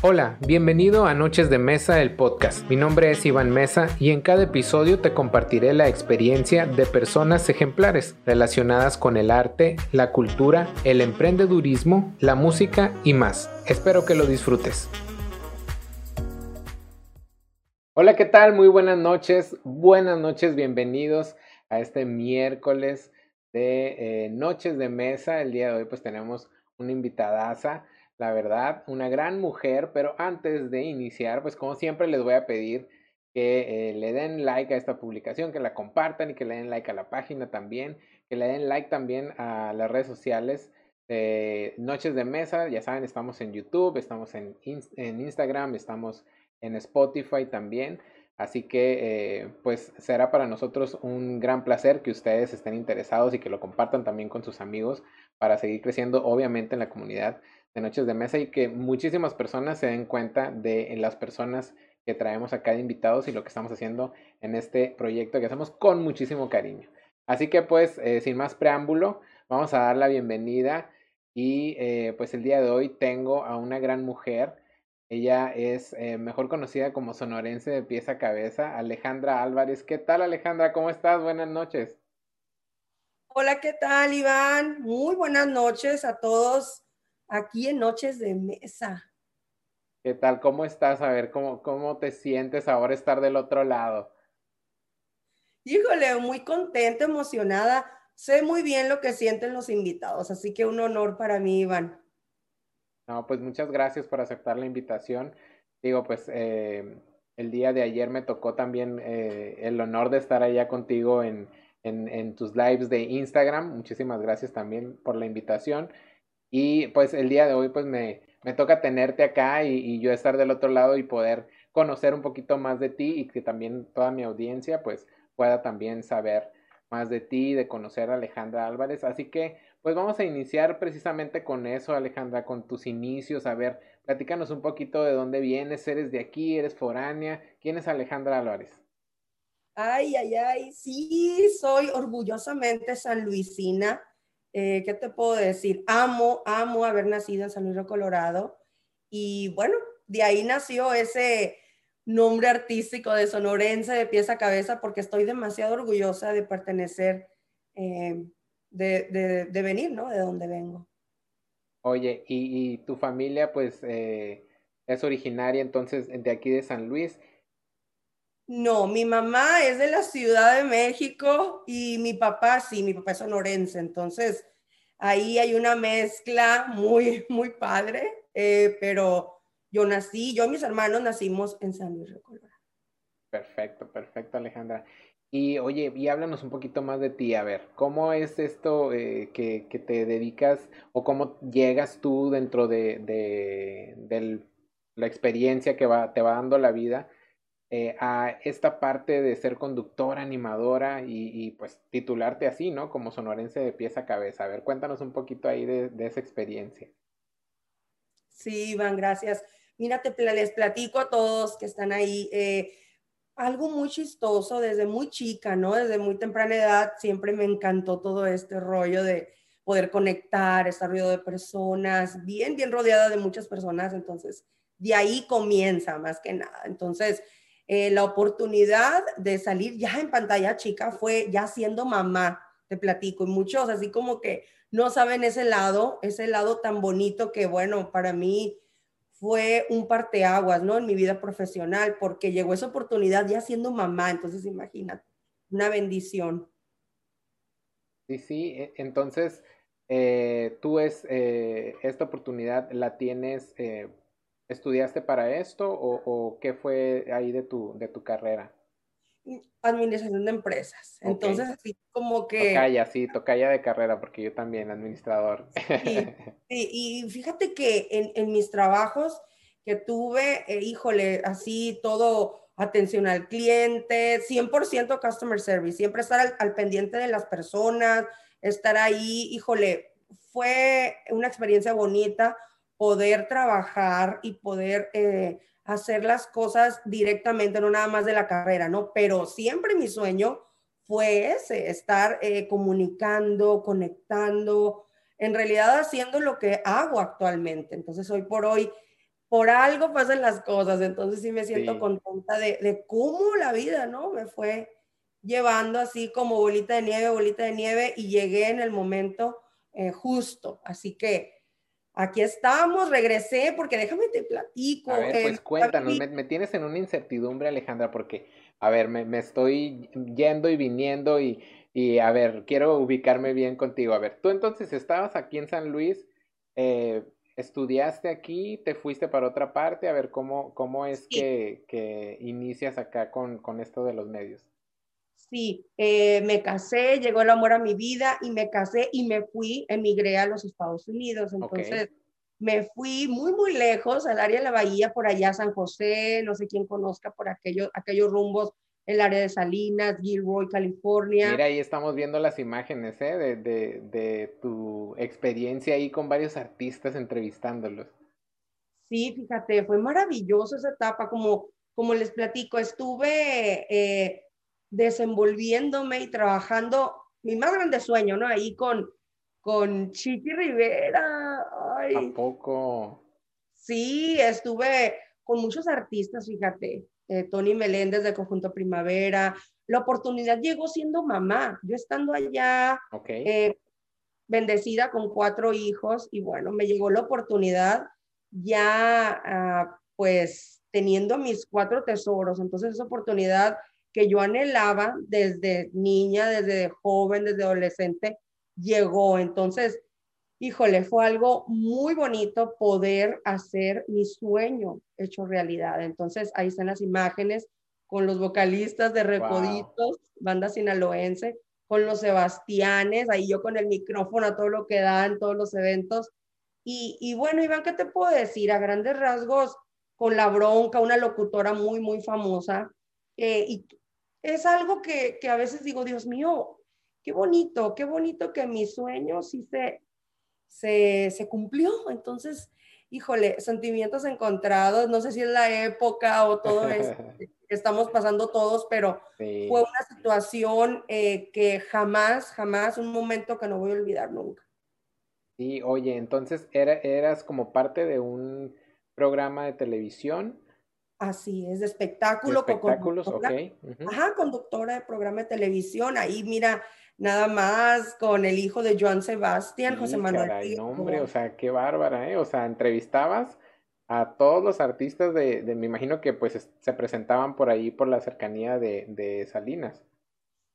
Hola, bienvenido a Noches de Mesa, el podcast. Mi nombre es Iván Mesa y en cada episodio te compartiré la experiencia de personas ejemplares relacionadas con el arte, la cultura, el emprendedurismo, la música y más. Espero que lo disfrutes. Hola, ¿qué tal? Muy buenas noches. Buenas noches, bienvenidos a este miércoles de eh, Noches de Mesa. El día de hoy pues tenemos una invitadaza la verdad, una gran mujer, pero antes de iniciar, pues como siempre les voy a pedir que eh, le den like a esta publicación, que la compartan y que le den like a la página también, que le den like también a las redes sociales Noches de Mesa, ya saben, estamos en YouTube, estamos en, en Instagram, estamos en Spotify también. Así que eh, pues será para nosotros un gran placer que ustedes estén interesados y que lo compartan también con sus amigos para seguir creciendo obviamente en la comunidad Noches de Mesa y que muchísimas personas se den cuenta de las personas que traemos acá de invitados y lo que estamos haciendo en este proyecto que hacemos con muchísimo cariño. Así que pues, eh, sin más preámbulo, vamos a dar la bienvenida y eh, pues el día de hoy tengo a una gran mujer. Ella es eh, mejor conocida como sonorense de pieza a cabeza, Alejandra Álvarez. ¿Qué tal Alejandra? ¿Cómo estás? Buenas noches. Hola, ¿qué tal Iván? Muy buenas noches a todos aquí en Noches de Mesa. ¿Qué tal? ¿Cómo estás? A ver, ¿cómo, cómo te sientes ahora estar del otro lado? Híjole, muy contenta, emocionada. Sé muy bien lo que sienten los invitados, así que un honor para mí, Iván. No, pues muchas gracias por aceptar la invitación. Digo, pues eh, el día de ayer me tocó también eh, el honor de estar allá contigo en, en, en tus lives de Instagram. Muchísimas gracias también por la invitación. Y pues el día de hoy pues me, me toca tenerte acá y, yo estar del otro lado y poder conocer un poquito más de ti y que también toda mi audiencia pues pueda también saber más de ti, de conocer a Alejandra Álvarez. Así que pues vamos a iniciar precisamente con eso, Alejandra, con tus inicios. A ver, platícanos un poquito de dónde vienes, eres de aquí, eres foránea. ¿Quién es Alejandra Álvarez? Ay, ay, ay, sí, soy orgullosamente sanluisina eh, ¿qué te puedo decir? Amo, amo haber nacido en San Luis Colorado. Y bueno, de ahí nació ese nombre artístico de sonorense de pieza a cabeza porque estoy demasiado orgullosa de pertenecer, eh, de, venir, ¿no? De donde vengo. Oye, y, tu familia pues eh, es originaria entonces de aquí de San Luis. No, mi mamá es de la Ciudad de México y mi papá, sí, mi papá es sonorense, entonces ahí hay una mezcla muy, muy padre, eh, pero yo nací, yo y mis hermanos nacimos en San Luis de Colorado. Perfecto, perfecto, Alejandra. Y oye, y háblanos un poquito más de ti, a ver, ¿cómo es esto eh, que, te dedicas o cómo llegas tú dentro de, de, la experiencia que va, te va dando la vida? Eh, a esta parte de ser conductora, animadora y, pues titularte así, ¿no? Como sonorense de pieza a cabeza. A ver, cuéntanos un poquito ahí de, esa experiencia. Sí, Iván, gracias. Mira, te, les platico a todos que están ahí. Eh, algo muy chistoso desde muy chica, ¿no? Desde muy temprana edad siempre me encantó todo este rollo de poder conectar, estar rodeado de personas, bien, bien rodeada de muchas personas. Entonces, de ahí comienza más que nada. Entonces, eh, la oportunidad de salir ya en pantalla chica fue ya siendo mamá, te platico, y muchos así como que no saben ese lado, ese lado tan bonito que bueno, para mí fue un parteaguas, ¿no? En mi vida profesional, porque llegó esa oportunidad ya siendo mamá, entonces imagínate, una bendición. Sí, sí, e, entonces eh, tú es, eh, esta oportunidad la tienes ¿Estudiaste para esto o, qué fue ahí de tu, de tu carrera? Administración de empresas. Entonces, así como que... Tocaya, sí, tocaya de carrera, porque yo también, administrador. Sí, y fíjate que en, en, mis trabajos que tuve, eh, híjole, así todo atención al cliente, 100% customer service, siempre estar al, al pendiente de las personas, estar ahí, híjole, fue una experiencia bonita poder trabajar y poder eh, hacer las cosas directamente, no nada más de la carrera, ¿no? Pero siempre mi sueño fue ese, estar eh, comunicando, conectando, en realidad haciendo lo que hago actualmente. Entonces, hoy por hoy, por algo pasan las cosas, entonces sí me siento contenta de, de, cómo la vida, ¿no? Me fue llevando así como bolita de nieve, bolita de nieve y llegué en el momento eh, justo. Así que aquí estamos, regresé porque déjame te platico. A ver, pues eh, cuéntanos, me, tienes en una incertidumbre, Alejandra, porque, a ver, me, me estoy yendo y viniendo y, y, a ver, quiero ubicarme bien contigo. A ver, tú entonces estabas aquí en San Luis, eh, estudiaste aquí, te fuiste para otra parte, a ver cómo, cómo es que, que, inicias acá con, con, esto de los medios. Sí, eh, me casé, llegó el amor a mi vida y me casé y me fui, emigré a los Estados Unidos. Entonces me fui muy, muy lejos al área de la bahía, por allá San José, no sé quién conozca por aquellos, aquellos rumbos el área de Salinas, Gilroy, California. Mira, ahí estamos viendo las imágenes ¿eh? de, de, de, tu experiencia ahí con varios artistas entrevistándolos. Sí, fíjate, fue maravilloso esa etapa, como, como les platico, estuve eh, desenvolviéndome y trabajando, mi más grande sueño, ¿no? Ahí con, con Chiqui Rivera. Ay. ¿A poco? Sí, estuve con muchos artistas, fíjate. Eh, Tony Meléndez de Conjunto Primavera. La oportunidad llegó siendo mamá. Yo estando allá, eh, bendecida con cuatro hijos, y bueno, me llegó la oportunidad ya, ah, pues, teniendo mis cuatro tesoros. Entonces, esa oportunidad que yo anhelaba desde niña, desde joven, desde adolescente, llegó. Entonces, híjole, fue algo muy bonito poder hacer mi sueño hecho realidad. Entonces, ahí están las imágenes con los vocalistas de Recoditos, banda sinaloense, con los Sebastianes, ahí yo con el micrófono a todo lo que dan, todos los eventos. Y, y bueno, Iván, ¿qué te puedo decir? A grandes rasgos, con la bronca, una locutora muy, muy famosa. Eh, y es algo que, que a veces digo, Dios mío, qué bonito, qué bonito que mi sueño sí se, se, cumplió. Entonces, híjole, sentimientos encontrados, no sé si es la época o todo esto que estamos pasando todos, pero fue una situación eh, que jamás, jamás, un momento que no voy a olvidar nunca. Sí, oye, entonces era, eras como parte de un programa de televisión. Así es, de espectáculo. espectáculos, ok. Ajá, conductora de programa de televisión. Ahí, mira, nada más con el hijo de Joan Sebastián, José Manuel. Caray, no, hombre, o sea, qué bárbara, ¿eh? O sea, entrevistabas a todos los artistas de, de me imagino que pues se presentaban por ahí por la cercanía de, de Salinas.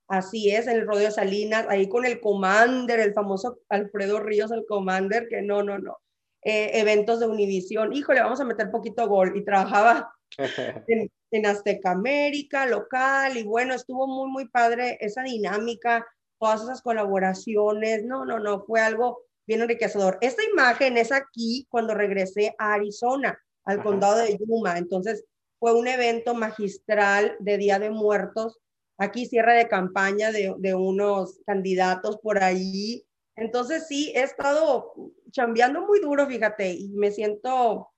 Así es, el rodeo Salinas, ahí con el Commander, el famoso Alfredo Ríos, el Commander, que no, no, no. Eh, eventos de Univisión, híjole, vamos a meter poquito gol. Y trabajaba en, en Azteca América, local, y bueno, estuvo muy, muy padre esa dinámica todas esas colaboraciones. No, no, no, fue algo bien enriquecedor. Esta imagen es aquí cuando regresé a Arizona, al condado de Yuma. Entonces, fue un evento magistral de Día de Muertos. Aquí cierre de campaña de, de unos candidatos por ahí. Entonces, sí, he estado chambeando muy duro, fíjate, y me siento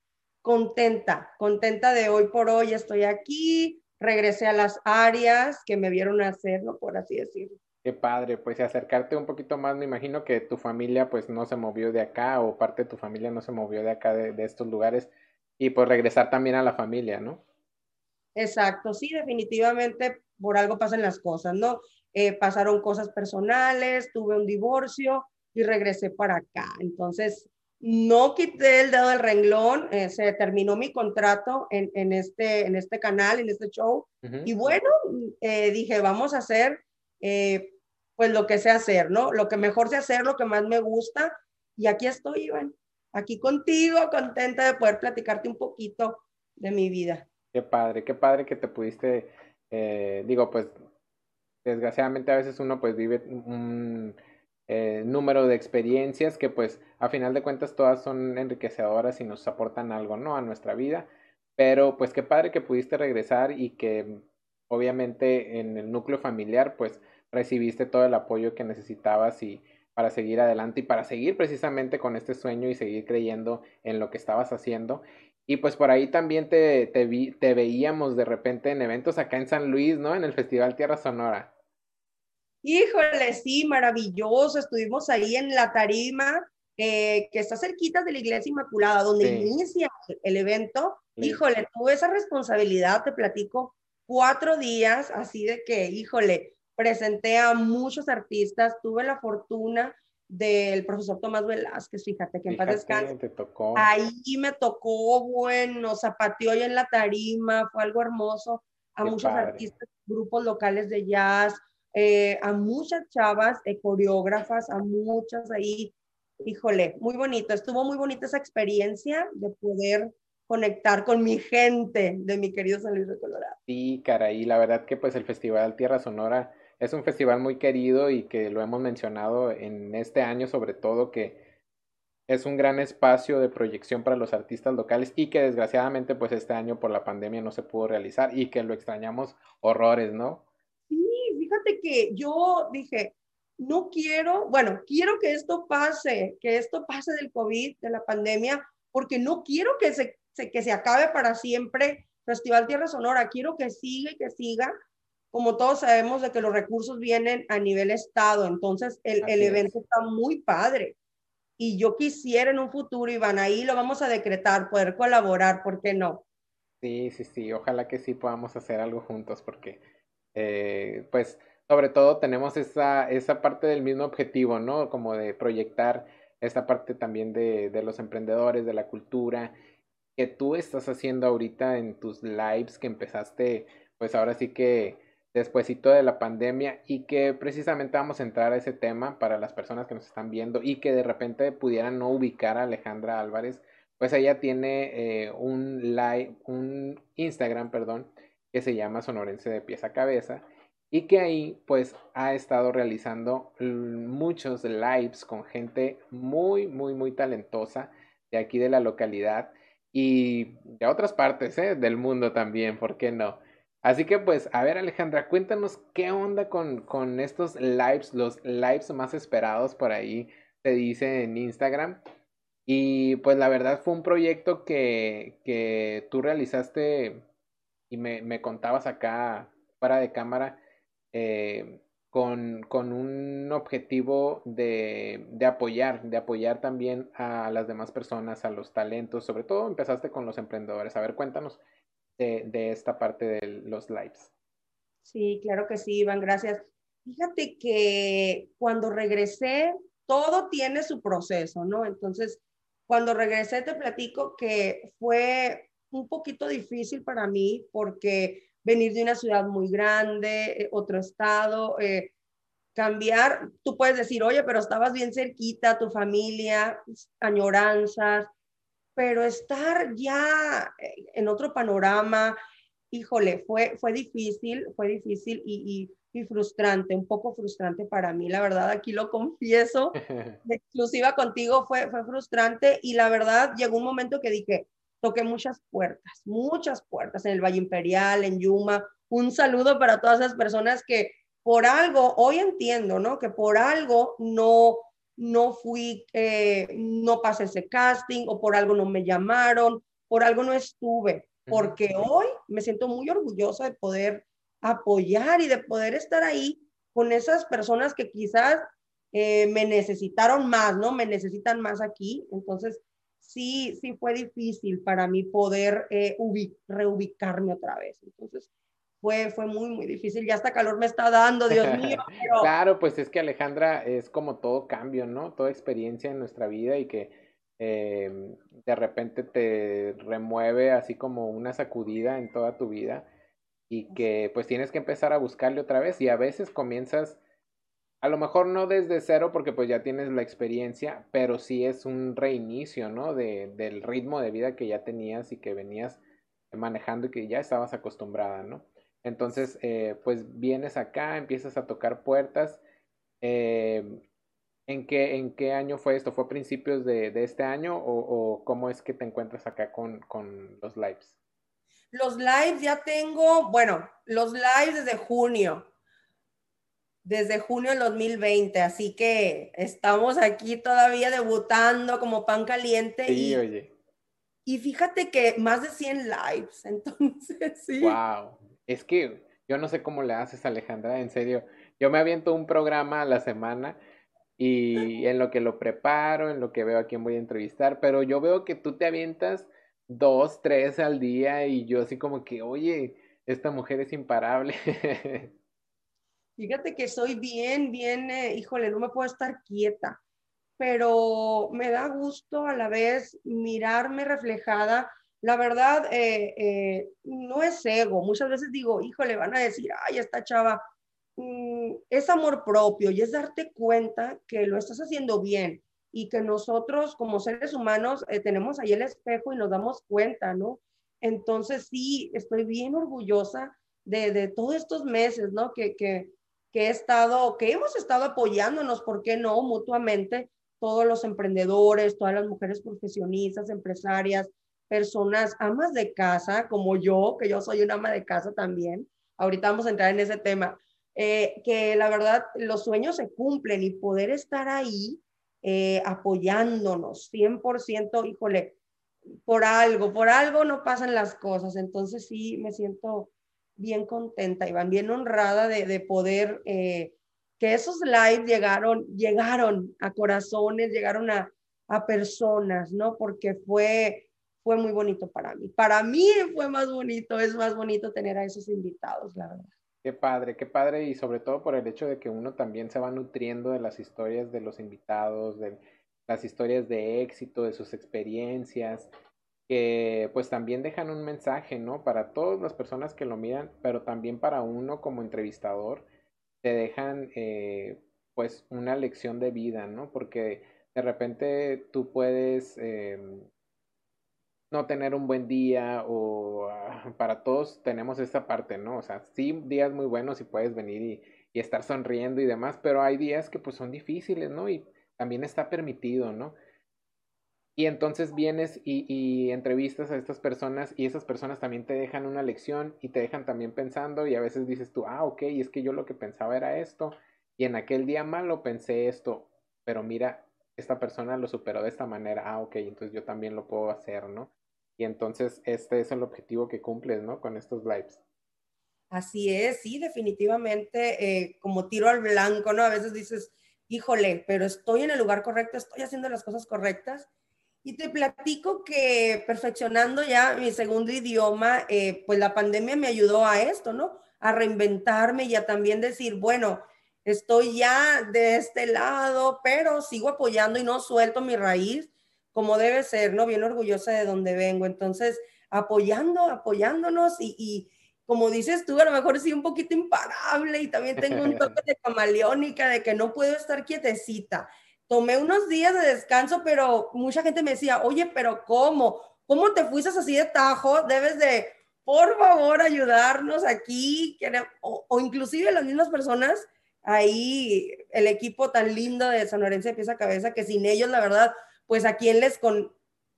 contenta, contenta de hoy por hoy. Estoy aquí, regresé a las áreas que me vieron hacerlo, por así decirlo. Qué padre, pues acercarte un poquito más, me imagino que tu familia pues no se movió de acá o parte de tu familia no se movió de acá de, estos lugares y pues regresar también a la familia, ¿no? Exacto, sí, definitivamente por algo pasan las cosas, ¿no? Eh, pasaron cosas personales, tuve un divorcio y regresé para acá. Entonces, no quité el dedo del renglón, eh, se terminó mi contrato en, en, este, en este canal, en este show. Y bueno, eh, dije, vamos a hacer pues lo que sé hacer, ¿no? Lo que mejor sé hacer, lo que más me gusta. Y aquí estoy, Iván, aquí contigo, contenta de poder platicarte un poquito de mi vida. Qué padre, qué padre que te pudiste, eh, digo, pues desgraciadamente a veces uno pues vive un eh, número de experiencias que pues a final de cuentas todas son enriquecedoras y nos aportan algo, ¿no? A nuestra vida. Pero pues qué padre que pudiste regresar y que obviamente en el núcleo familiar pues recibiste todo el apoyo que necesitabas y para seguir adelante y para seguir precisamente con este sueño y seguir creyendo en lo que estabas haciendo. Y pues por ahí también te, vi, te veíamos de repente en eventos acá en San Luis, ¿no? En el Festival Tierra Sonora. Híjole, sí, maravilloso. Estuvimos ahí en la tarima eh, que está cerquita de la Iglesia Inmaculada, donde inicia el evento. Híjole, tuve esa responsabilidad, te platico, cuatro días, así de que, híjole, presenté a muchos artistas, tuve la fortuna del profesor Tomás Velázquez, fíjate que en paz descanse. Ahí me tocó, bueno, zapateó en la tarima, fue algo hermoso. A muchos artistas, grupos locales de jazz, eh, a muchas chavas, eh, coreógrafas, a muchas ahí. Híjole, muy bonito, estuvo muy bonita esa experiencia de poder conectar con mi gente de mi querido San Luis de Colorado. Sí, caray, la verdad que pues el Festival Tierra Sonora es un festival muy querido y que lo hemos mencionado en este año sobre todo que es un gran espacio de proyección para los artistas locales y que desgraciadamente pues este año por la pandemia no se pudo realizar y que lo extrañamos horrores, ¿no? Fíjate que yo dije, no quiero, bueno, quiero que esto pase, que esto pase del COVID, de la pandemia, porque no quiero que se, que se acabe para siempre Festival Tierra Sonora, quiero que siga y que siga, como todos sabemos de que los recursos vienen a nivel estado, entonces el, el evento está muy padre. Y yo quisiera en un futuro, Iván, ahí lo vamos a decretar, poder colaborar, ¿por qué no? Sí, sí, sí, ojalá que sí podamos hacer algo juntos, porque eh, pues sobre todo tenemos esa, esa parte del mismo objetivo, ¿no? Como de proyectar esta parte también de, de los emprendedores, de la cultura, que tú estás haciendo ahorita en tus lives que empezaste, pues ahora sí que despuésito de la pandemia y que precisamente vamos a entrar a ese tema para las personas que nos están viendo y que de repente pudieran no ubicar a Alejandra Álvarez, pues ella tiene eh, un live, un Instagram, perdón, que se llama Sonorense de pies a cabeza y que ahí pues ha estado realizando muchos lives con gente muy, muy, muy talentosa de aquí de la localidad y de otras partes ¿eh? del mundo también, ¿por qué no? Así que pues, a ver Alejandra, cuéntanos qué onda con, con estos lives, los lives más esperados por ahí, te dice en Instagram. Y pues la verdad fue un proyecto que, que tú realizaste y me, me contabas acá fuera de cámara eh, con, con, un objetivo de, de, apoyar, de apoyar también a las demás personas, a los talentos, sobre todo empezaste con los emprendedores. A ver, cuéntanos de, esta parte de los lives. Sí, claro que sí, Iván, gracias. Fíjate que cuando regresé, todo tiene su proceso, ¿no? Entonces, cuando regresé te platico que fue un poquito difícil para mí porque venir de una ciudad muy grande, eh, otro estado, eh, cambiar, tú puedes decir, oye, pero estabas bien cerquita, tu familia, añoranzas, pero estar ya eh, en otro panorama, híjole, fue, fue difícil, fue difícil y, y, frustrante, un poco frustrante para mí, la verdad, aquí lo confieso, exclusiva contigo fue, fue frustrante y la verdad llegó un momento que dije, toqué muchas puertas, muchas puertas en el Valle Imperial, en Yuma, un saludo para todas esas personas que por algo, hoy entiendo, ¿no? Que por algo no no fui, eh, no pasé ese casting o por algo no me llamaron, por algo no estuve, porque hoy me siento muy orgullosa de poder apoyar y de poder estar ahí con esas personas que quizás eh, me necesitaron más, ¿no? Me necesitan más aquí. Entonces, sí, sí fue difícil para mí poder eh, reubicarme otra vez. Entonces, fue, fue muy, muy difícil. Ya hasta calor me está dando, Dios mío. Claro, pues es que Alejandra es como todo cambio, ¿no? Toda experiencia en nuestra vida y que eh, de repente te remueve así como una sacudida en toda tu vida y que pues tienes que empezar a buscarle otra vez y a veces comienzas a lo mejor no desde cero porque pues ya tienes la experiencia, pero sí es un reinicio, ¿no? De, del ritmo de vida que ya tenías y que venías manejando y que ya estabas acostumbrada, ¿no? Entonces, eh, pues vienes acá, empiezas a tocar puertas. Eh, ¿en, qué, ¿En qué año fue esto? ¿Fue a principios de, este año o, cómo es que te encuentras acá con, los lives? Los lives ya tengo, bueno, los lives desde junio, desde junio del 2020, así que estamos aquí todavía debutando como pan caliente. Sí, y, oye. Y fíjate que más de 100 lives, entonces sí. Wow. Es que yo no sé cómo le haces, Alejandra, en serio. Yo me aviento un programa a la semana y en lo que lo preparo, en lo que veo a quién voy a entrevistar, pero yo veo que tú te avientas dos, tres al día y yo así como que, oye, esta mujer es imparable. Fíjate que soy bien, bien, eh, híjole, no me puedo estar quieta, pero me da gusto a la vez mirarme reflejada. La verdad, eh, eh, no es ego. Muchas veces digo, híjole, van a decir, ay, esta chava, mm, es amor propio y es darte cuenta que lo estás haciendo bien y que nosotros como seres humanos tenemos ahí el espejo y nos damos cuenta, ¿no? Entonces sí, estoy bien orgullosa de, de todos estos meses, ¿no? Que, que, que he estado, que hemos estado apoyándonos, ¿por qué no? Mutuamente, todos los emprendedores, todas las mujeres profesionistas, empresarias, personas, amas de casa, como yo, que yo soy una ama de casa también. Ahorita vamos a entrar en ese tema. Eh, que la verdad los sueños se cumplen y poder estar ahí eh, apoyándonos 100%, híjole, por algo, por algo no pasan las cosas. Entonces sí, me siento bien contenta, Iván, bien honrada de, poder, eh, que esos lives llegaron, llegaron a corazones, llegaron a, a personas, ¿no? Porque fue, fue muy bonito para mí. Para mí fue más bonito, es más bonito tener a esos invitados, la verdad. Qué padre, qué padre y sobre todo por el hecho de que uno también se va nutriendo de las historias de los invitados, de las historias de éxito, de sus experiencias, que pues también dejan un mensaje, ¿no? Para todas las personas que lo miran, pero también para uno como entrevistador, te dejan eh, pues una lección de vida, ¿no? Porque de repente tú puedes em, no tener un buen día o ah, para todos tenemos esta parte, ¿no? O sea, sí, días muy buenos y puedes venir y, y estar sonriendo y demás, pero hay días que pues son difíciles, ¿no? Y también está permitido, ¿no? Y entonces vienes y, entrevistas a estas personas y esas personas también te dejan una lección y te dejan también pensando y a veces dices tú, ah, ok, es que yo lo que pensaba era esto y en aquel día malo pensé esto, pero mira, esta persona lo superó de esta manera, ah, ok, entonces yo también lo puedo hacer, ¿no? Y entonces este es el objetivo que cumples, ¿no? Con estos lives. Así es, sí, definitivamente, eh, como tiro al blanco, ¿no? A veces dices, híjole, pero estoy en el lugar correcto, estoy haciendo las cosas correctas y te platico que perfeccionando ya mi segundo idioma, eh, pues la pandemia me ayudó a esto, ¿no? A reinventarme y a también decir, bueno, estoy ya de este lado, pero sigo apoyando y no suelto mi raíz como debe ser, ¿no? Bien orgullosa de donde vengo. Entonces, apoyando, apoyándonos y, y como dices tú, a lo mejor sí un poquito imparable y también tengo un toque de camaleónica, de que no puedo estar quietecita tomé unos días de descanso, pero mucha gente me decía, oye, pero ¿cómo? ¿Cómo te fuiste así de tajo? Debes de, por favor, ayudarnos aquí, o, o inclusive las mismas personas, ahí el equipo tan lindo de San Lorenzo de Pieza a Cabeza, que sin ellos, la verdad, pues a quién les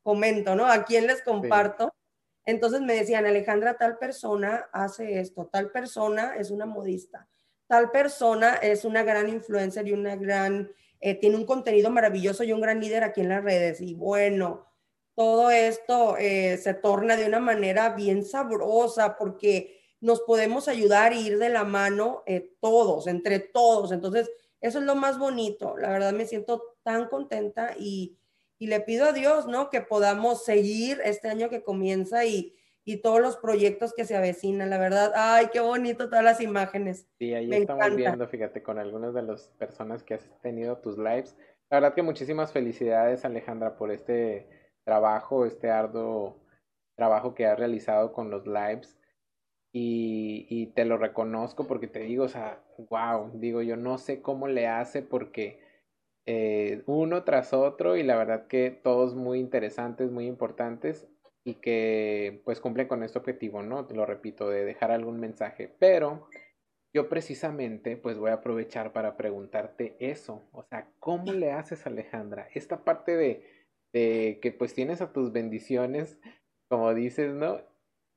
comento, ¿no? A quién les comparto. Entonces me decían, Alejandra, tal persona hace esto, tal persona es una modista, tal persona es una gran influencer y una gran eh, tiene un contenido maravilloso y un gran líder aquí en las redes. Y bueno, todo esto eh, se torna de una manera bien sabrosa porque nos podemos ayudar e ir de la mano eh, todos, entre todos. Entonces, eso es lo más bonito. La verdad me siento tan contenta y, y le pido a Dios, ¿no? Que podamos seguir este año que comienza y, y todos los proyectos que se avecinan, la verdad, ay, qué bonito todas las imágenes. Sí, ahí estamos viendo, fíjate, con algunas de las personas que has tenido tus lives. La verdad que muchísimas felicidades, Alejandra, por este trabajo, este arduo trabajo que has realizado con los lives. Y, y te lo reconozco porque te digo, o sea, wow, digo, yo no sé cómo le hace porque eh, uno tras otro y la verdad que todos muy interesantes, muy importantes y que pues cumplen con este objetivo, ¿no? Te lo repito, de dejar algún mensaje. Pero yo precisamente pues voy a aprovechar para preguntarte eso. O sea, ¿cómo le haces Alejandra? Esta parte de, de que pues tienes a tus bendiciones, como dices, ¿no?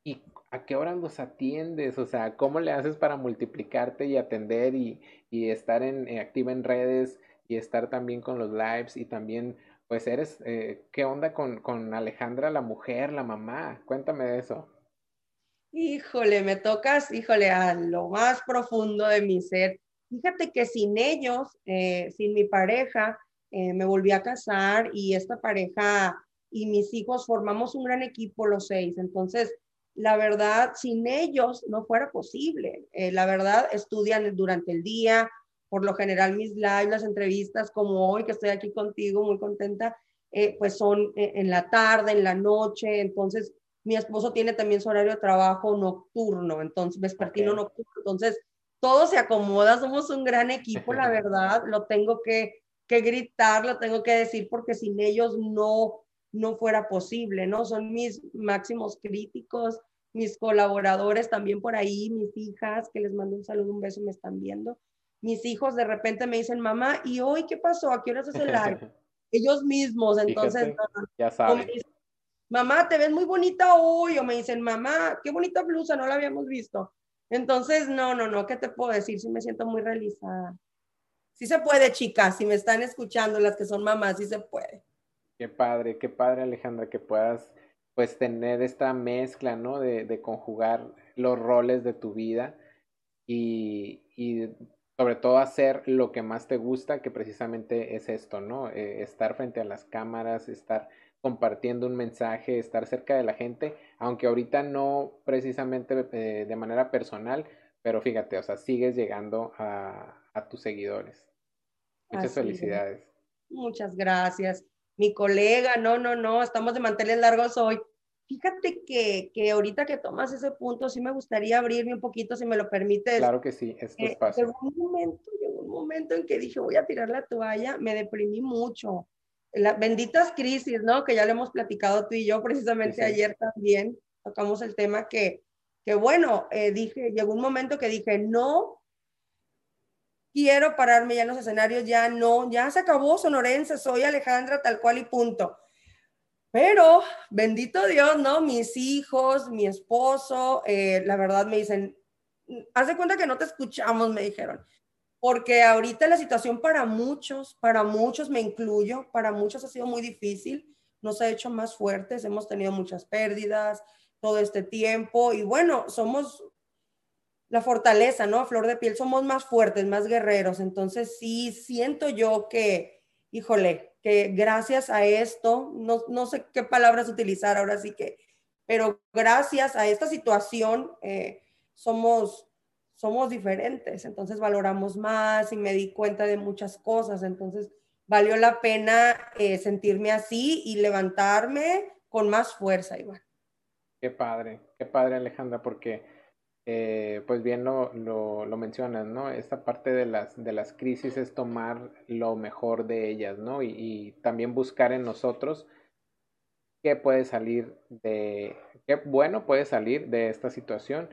¿Y a qué hora los atiendes? O sea, ¿cómo le haces para multiplicarte y atender y, y estar en, eh, activa en redes y estar también con los lives y también pues eres, eh, ¿qué onda con, con Alejandra, la mujer, la mamá? Cuéntame de eso. Híjole, me tocas, híjole, a lo más profundo de mi ser. Fíjate que sin ellos, eh, sin mi pareja, eh, me volví a casar y esta pareja y mis hijos formamos un gran equipo los seis. Entonces, la verdad, sin ellos no fuera posible. La verdad, estudian durante el día, por lo general mis lives, las entrevistas como hoy que estoy aquí contigo, muy contenta, pues son en la tarde, en la noche. Entonces, mi esposo tiene también su horario de trabajo nocturno, entonces, vespertino nocturno. Entonces, todo se acomoda, somos un gran equipo, la verdad, lo tengo que, que gritar, lo tengo que decir, porque sin ellos no, no fuera posible, ¿no? Son mis máximos críticos, mis colaboradores también por ahí, mis hijas, que les mando un saludo, un beso, me están viendo. Mis hijos de repente me dicen, mamá, ¿y hoy qué pasó? ¿A qué hora es el live? Ellos mismos, entonces, ya saben. mamá, te ves muy bonita hoy, o me dicen, mamá, qué bonita blusa, no la habíamos visto. Entonces, no, no, no, ¿qué te puedo decir? Sí me siento muy realizada. Sí se puede, chicas, si me están escuchando las que son mamás, sí se puede. Qué padre, qué padre, Alejandra, que puedas pues tener esta mezcla, ¿no? De, de conjugar los roles de tu vida y, y, sobre todo hacer lo que más te gusta, que precisamente es esto, ¿no? Eh, estar frente a las cámaras, estar compartiendo un mensaje, estar cerca de la gente, aunque ahorita no precisamente eh, de manera personal, pero fíjate, o sea, sigues llegando a, tus seguidores. Muchas felicidades. Muchas gracias. Mi colega, no, no, no, estamos de manteles largos hoy. Fíjate que, que ahorita que tomas ese punto, sí me gustaría abrirme un poquito, si me lo permites. Claro que sí, es tu eh, espacio. llegó un momento, llegó un momento en que dije, voy a tirar la toalla, me deprimí mucho las benditas crisis, ¿no? Que ya lo hemos platicado tú y yo precisamente ayer también, tocamos el tema que, que bueno, eh, dije, llegó un momento que dije, no quiero pararme ya en los escenarios, ya no, ya se acabó Sonorense, soy Alejandra tal cual y punto. Pero, bendito Dios, ¿no? Mis hijos, mi esposo, eh, la verdad me dicen, haz de cuenta que no te escuchamos, me dijeron porque ahorita la situación para muchos, para muchos me incluyo, para muchos ha sido muy difícil, nos ha hecho más fuertes, hemos tenido muchas pérdidas todo este tiempo y bueno, somos la fortaleza, ¿no? A flor de piel, somos más fuertes, más guerreros, entonces sí siento yo que, híjole, que gracias a esto, no, no sé qué palabras utilizar ahora sí que, pero gracias a esta situación eh, somos somos diferentes, entonces valoramos más y me di cuenta de muchas cosas, entonces valió la pena eh, sentirme así y levantarme con más fuerza, Iván. Qué padre, qué padre Alejandra, porque eh, pues bien lo, lo, mencionas, ¿no? Esta parte de las, de las crisis es tomar lo mejor de ellas, ¿no? Y, también buscar en nosotros qué puede salir de, qué bueno puede salir de esta situación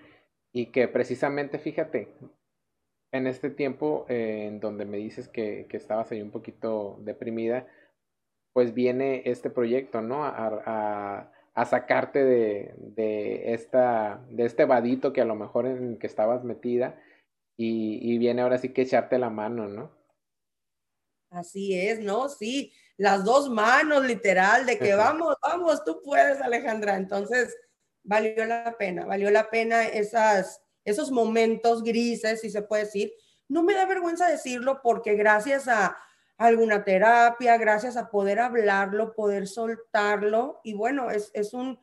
y que precisamente, fíjate, en este tiempo eh, en donde me dices que, estabas ahí un poquito deprimida, pues viene este proyecto, ¿no? Sacarte de, esta, de este vadito que a lo mejor en el que estabas metida y, y viene ahora sí que echarte la mano, ¿no? Así es, ¿no? Sí, las dos manos, literal, de que vamos, vamos, tú puedes, Alejandra. Entonces, valió la pena, valió la pena esas, esos momentos grises, si se puede decir. No me da vergüenza decirlo porque gracias a alguna terapia, gracias a poder hablarlo, poder soltarlo, y bueno, es, es un,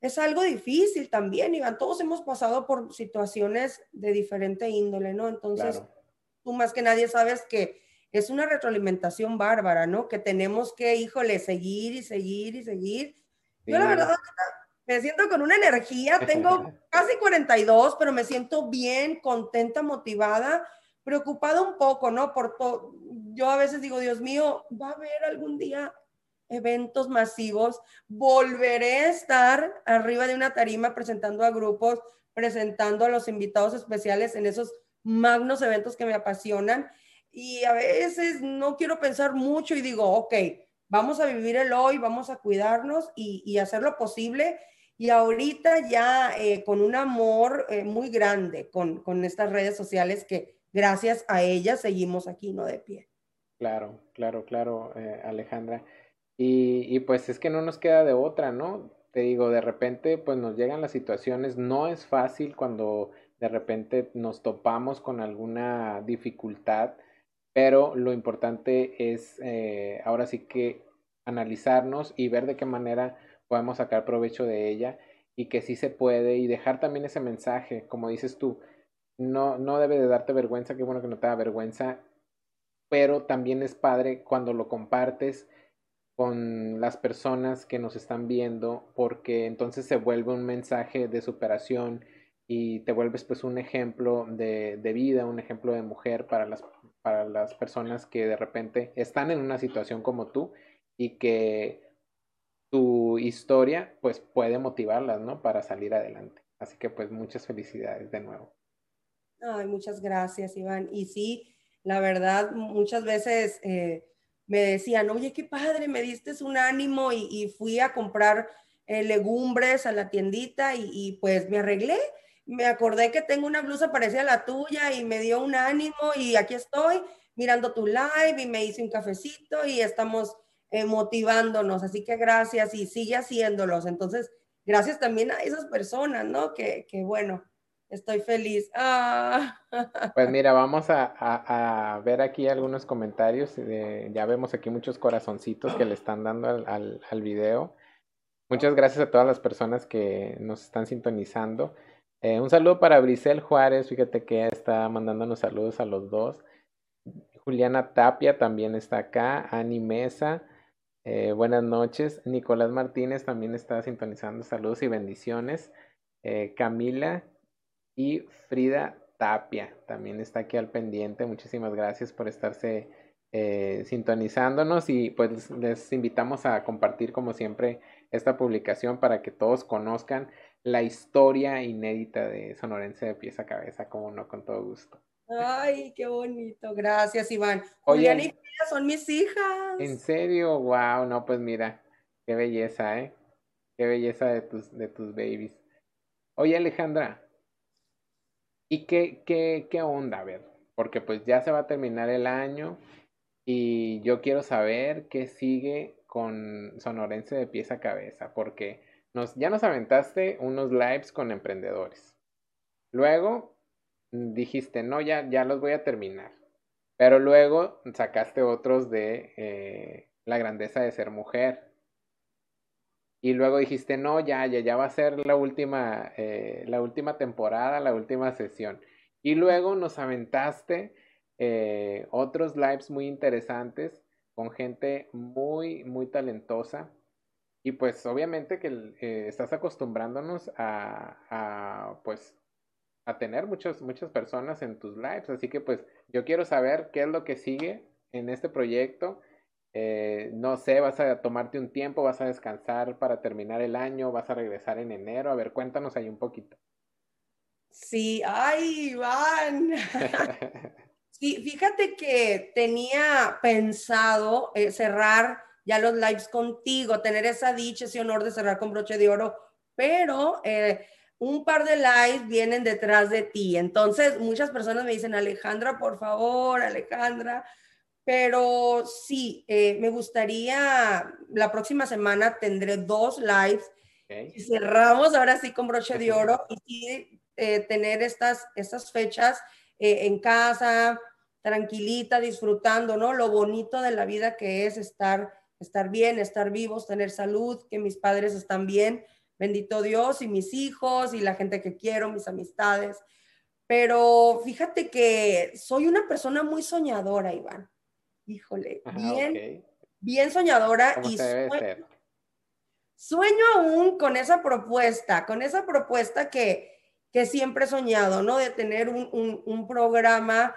es algo difícil también, Iván. Todos hemos pasado por situaciones de diferente índole, ¿no? Entonces, tú más que nadie sabes que es una retroalimentación bárbara, ¿no? Que tenemos que, híjole, seguir y seguir y seguir. Yo la verdad me siento con una energía, tengo casi 42, pero me siento bien, contenta, motivada, preocupada un poco, ¿no? Por. Yo a veces digo, Dios mío, va a haber algún día eventos masivos, volveré a estar arriba de una tarima presentando a grupos, presentando a los invitados especiales en esos magnos eventos que me apasionan. Y a veces no quiero pensar mucho y digo, ok, vamos a vivir el hoy, vamos a cuidarnos y, y hacer lo posible y ahorita ya eh, con un amor eh, muy grande con, con, estas redes sociales que gracias a ellas seguimos aquí, ¿no? De pie. Claro, claro, claro, eh, Alejandra. Y, y, pues es que no nos queda de otra, ¿no? Te digo, de repente pues nos llegan las situaciones, no es fácil cuando de repente nos topamos con alguna dificultad, pero lo importante es eh, ahora sí que analizarnos y ver de qué manera podemos sacar provecho de ella y que sí se puede y dejar también ese mensaje, como dices tú, no, no debe de darte vergüenza, qué bueno que no te da vergüenza, pero también es padre cuando lo compartes con las personas que nos están viendo, porque entonces se vuelve un mensaje de superación y te vuelves pues un ejemplo de, de vida, un ejemplo de mujer para las, para las personas que de repente están en una situación como tú y que tu historia pues puede motivarlas, ¿no? Para salir adelante. Así que pues muchas felicidades de nuevo. Ay, muchas gracias, Iván. Y sí, la verdad, muchas veces eh, me decían, oye, qué padre, me diste un ánimo y, fui a comprar eh, legumbres a la tiendita y, pues me arreglé. Me acordé que tengo una blusa parecida a la tuya y me dio un ánimo y aquí estoy mirando tu live y me hice un cafecito y estamos eh, motivándonos. Así que gracias y sigue haciéndolos. Entonces, gracias también a esas personas, ¿no? Que, que bueno, Estoy feliz. Ah. Pues mira, vamos a, ver aquí algunos comentarios. ya vemos aquí muchos corazoncitos que le están dando al, al, video. Muchas gracias a todas las personas que nos están sintonizando. Eh, un saludo para Brisel Juárez, fíjate que está mandándonos saludos a los dos. Juliana Tapia también está acá. Ani Mesa, eh, buenas noches. Nicolás Martínez también está sintonizando. Saludos y bendiciones. Eh, Camila y Frida Tapia también está aquí al pendiente. Muchísimas gracias por estarse eh, sintonizándonos y pues les invitamos a compartir como siempre esta publicación para que todos conozcan la historia inédita de Sonorense de pieza a cabeza, como no, con todo gusto. Ay, qué bonito. Gracias, Iván. Julián y Frida son mis hijas. En serio, wow, no, pues mira, qué belleza, ¿eh? Qué belleza de tus, de tus babies. Oye, Alejandra, ¿Y qué, qué, qué onda? A ver, porque pues ya se va a terminar el año y yo quiero saber qué sigue con Sonorense de pieza a cabeza, porque nos, ya nos aventaste unos lives con emprendedores. Luego dijiste, no, ya, ya los voy a terminar. Pero luego sacaste otros de eh, la grandeza de ser mujer. Y luego dijiste, no, ya, ya, ya va a ser la última, eh, la última temporada, la última sesión. Y luego nos aventaste eh, otros lives muy interesantes con gente muy, muy talentosa. Y pues obviamente que eh, estás acostumbrándonos a, a, pues, a tener muchas, muchas personas en tus lives. Así que pues yo quiero saber qué es lo que sigue en este proyecto eh, no sé, vas a tomarte un tiempo, vas a descansar para terminar el año, vas a regresar en enero. A ver, cuéntanos ahí un poquito. Sí, ay, Iván. sí, fíjate que tenía pensado eh, cerrar ya los lives contigo, tener esa dicha, ese honor de cerrar con broche de oro, pero eh, un par de lives vienen detrás de ti. Entonces, muchas personas me dicen, Alejandra, por favor, Alejandra, pero sí, eh, me gustaría, la próxima semana tendré dos lives y cerramos ahora sí con broche de oro y eh, tener estas, estas fechas eh, en casa, tranquilita, disfrutando, ¿no? Lo bonito de la vida que es estar, estar bien, estar vivos, tener salud, que mis padres están bien, bendito Dios, y mis hijos y la gente que quiero, mis amistades. Pero fíjate que soy una persona muy soñadora, Iván híjole, bien, bien soñadora y sueño, aún con esa propuesta, con esa propuesta que, que siempre he soñado, ¿no? De tener un, programa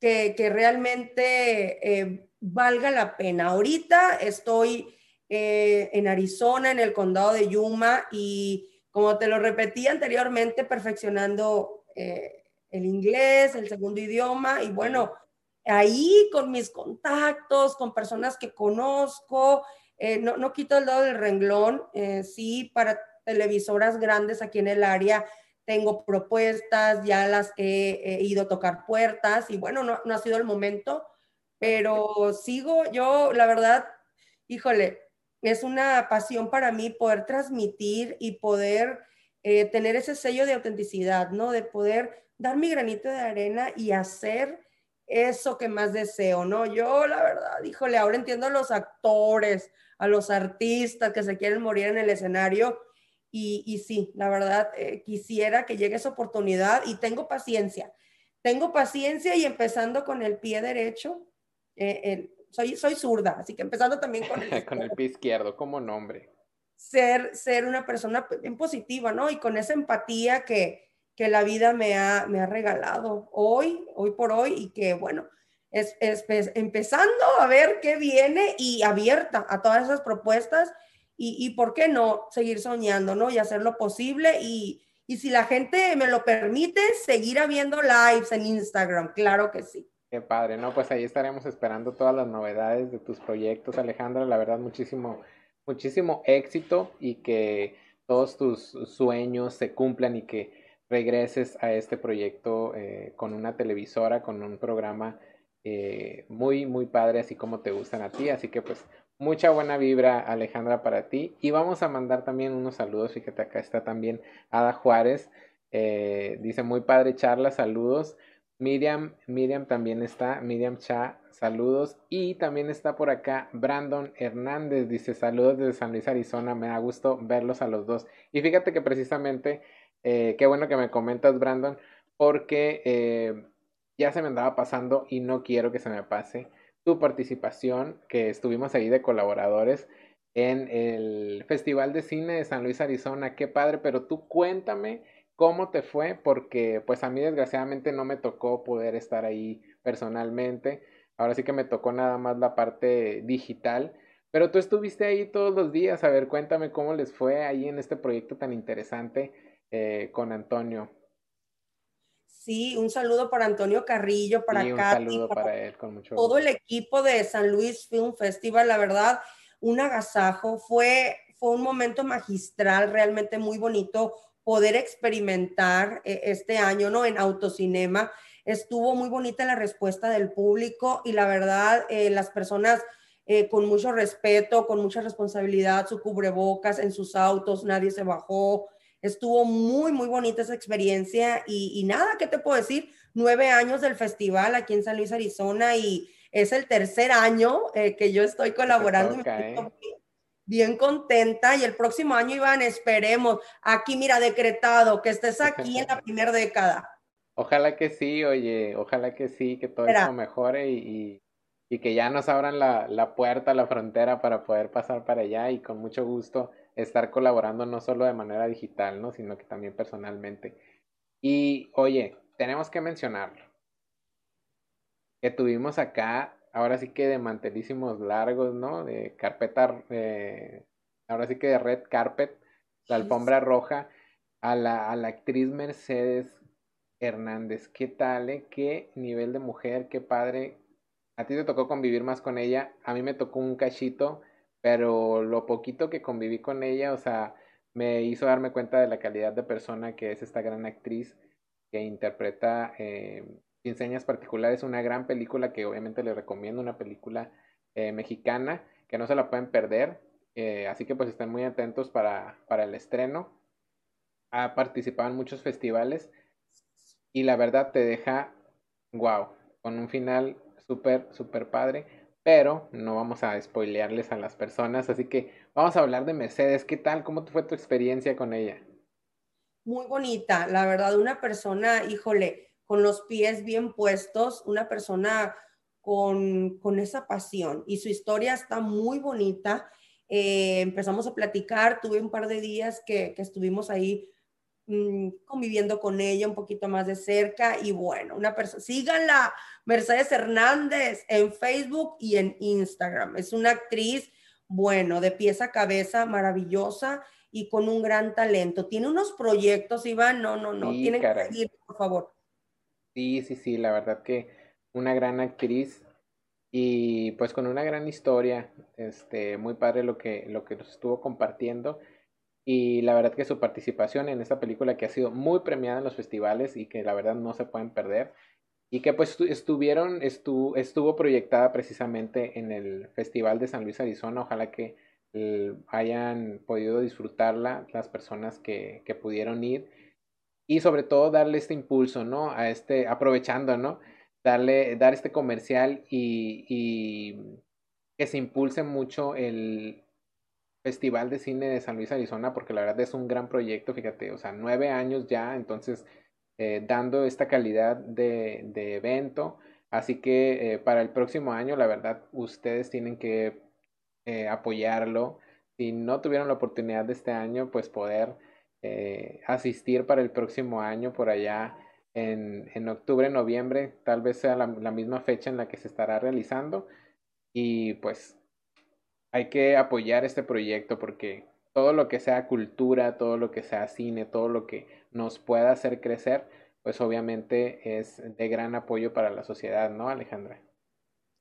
que, realmente eh, valga la pena. Ahorita estoy eh, en Arizona, en el condado de Yuma, y como te lo repetí anteriormente, perfeccionando eh, el inglés, el segundo idioma, y bueno, ahí con mis contactos, con personas que conozco, eh, no, no, quito el dedo del renglón, eh, sí, para televisoras grandes aquí en el área tengo propuestas, ya las he, ido a tocar puertas y bueno, no, no, ha sido el momento, pero sigo, yo la verdad, híjole, es una pasión para mí poder transmitir y poder eh, tener ese sello de autenticidad, ¿no? De poder dar mi granito de arena y hacer eso que más deseo, ¿no? Yo, la verdad, híjole, ahora entiendo a los actores, a los artistas que se quieren morir en el escenario. Y, sí, la verdad, eh, quisiera que llegue esa oportunidad y tengo paciencia. Tengo paciencia y empezando con el pie derecho, eh, soy, soy zurda, así que empezando también con el, con el pie izquierdo como nombre. Ser, ser una persona bien positiva, ¿no? Y con esa empatía que, que la vida me ha, me ha regalado hoy, hoy por hoy, y que bueno, es, es, empezando a ver qué viene y abierta a todas esas propuestas y, y, por qué no seguir soñando, ¿no? Y hacer lo posible y, y si la gente me lo permite, seguir habiendo lives en Instagram, claro que sí. Qué padre, ¿no? Pues ahí estaremos esperando todas las novedades de tus proyectos, Alejandra. La verdad, muchísimo, muchísimo éxito y que todos tus sueños se cumplan y que regreses a este proyecto eh, con una televisora, con un programa eh, muy, muy padre, así como te gustan a ti. Así que pues mucha buena vibra, Alejandra, para ti. Y vamos a mandar también unos saludos. Fíjate, acá está también Ada Juárez. Eh, dice, muy padre charla, saludos. Miriam, Miriam también está, Miriam Cha, saludos. Y también está por acá Brandon Hernández, dice saludos desde San Luis, Arizona, me da gusto verlos a los dos. Y fíjate que precisamente, eh, qué bueno que me comentas, Brandon, porque eh, ya se me andaba pasando y no quiero que se me pase tu participación, que estuvimos ahí de colaboradores en el Festival de Cine de San Luis, Arizona. Qué padre, pero tú cuéntame cómo te fue, porque pues a mí desgraciadamente no me tocó poder estar ahí personalmente. Ahora sí que me tocó nada más la parte digital. Pero tú estuviste ahí todos los días. A ver, cuéntame cómo les fue ahí en este proyecto tan interesante eh, con Antonio. Sí, un saludo para Antonio Carrillo, para sí, un saludo para, él, con mucho Todo el equipo de San Luis Film Festival, la verdad, un agasajo. Fue, fue un momento magistral, realmente muy bonito poder experimentar eh, este año, ¿no? En autocinema. Estuvo muy bonita la respuesta del público y la verdad, eh, las personas eh, con mucho respeto, con mucha responsabilidad, su cubrebocas en sus autos, nadie se bajó. Estuvo muy, muy bonita esa experiencia y, nada, ¿qué te puedo decir? Nueve años del festival aquí en San Luis, Arizona y es el tercer año que yo estoy colaborando bien contenta y el próximo año, Iván, esperemos. Aquí, mira, decretado, que estés aquí en la primera década. Ojalá que sí, oye, ojalá que sí, que todo esto mejore y, y, que ya nos abran la, la, puerta, la frontera para poder pasar para allá y con mucho gusto estar colaborando no solo de manera digital, ¿no? Sino que también personalmente. Y, oye, tenemos que mencionarlo. Que tuvimos acá ahora sí que de mantelísimos largos, ¿no? De carpeta, eh, ahora sí que de red carpet, la alfombra roja, a la, a la actriz Mercedes Hernández. ¿Qué tal, eh? ¿Qué nivel de mujer? Qué padre. A ti te tocó convivir más con ella, a mí me tocó un cachito, pero lo poquito que conviví con ella, o sea, me hizo darme cuenta de la calidad de persona que es esta gran actriz que interpreta eh, Enseñas Particulares, una gran película que obviamente les recomiendo, una película eh, mexicana que no se la pueden perder. Eh, así que pues estén muy atentos para, para el estreno. Ha participado en muchos festivales y la verdad te deja, wow, con un final súper, súper padre. Pero no vamos a spoilearles a las personas, así que vamos a hablar de Mercedes. ¿Qué tal? ¿Cómo fue tu experiencia con ella? Muy bonita, la verdad, una persona, híjole, con los pies bien puestos, una persona con, con esa pasión y su historia está muy bonita. Eh, empezamos a platicar, tuve un par de días que, que estuvimos ahí mm, conviviendo con ella un poquito más de cerca y bueno, una persona, síganla, Mercedes Hernández en Facebook y en Instagram. Es una actriz, bueno, de pieza a cabeza, maravillosa y con un gran talento. Tiene unos proyectos, Iván, no, no, no, tienen que seguir, por favor. Sí, sí, sí, la verdad que una gran actriz y pues con una gran historia, este, muy padre lo que, lo que nos estuvo compartiendo y la verdad que su participación en esta película que ha sido muy premiada en los festivales y que la verdad no se pueden perder y que pues estuvieron, estuvo, estuvo proyectada precisamente en el Festival de San Luis, Arizona, ojalá que hayan podido disfrutarla las personas que, que, pudieron ir y sobre todo darle este impulso, ¿no? A este, aprovechando, ¿no? Darle, dar este comercial y, y que se impulse mucho el Festival de Cine de San Luis, Arizona, porque la verdad es un gran proyecto, fíjate, o sea, nueve años ya, entonces eh, dando esta calidad de, evento. Así que eh, para el próximo año, la verdad, ustedes tienen que eh, apoyarlo. Si no tuvieron la oportunidad de este año, pues poder asistir para el próximo año por allá en, en octubre, noviembre, tal vez sea la, la, misma fecha en la que se estará realizando. Y pues hay que apoyar este proyecto porque todo lo que sea cultura, todo lo que sea cine, todo lo que nos pueda hacer crecer, pues obviamente es de gran apoyo para la sociedad, ¿no, Alejandra?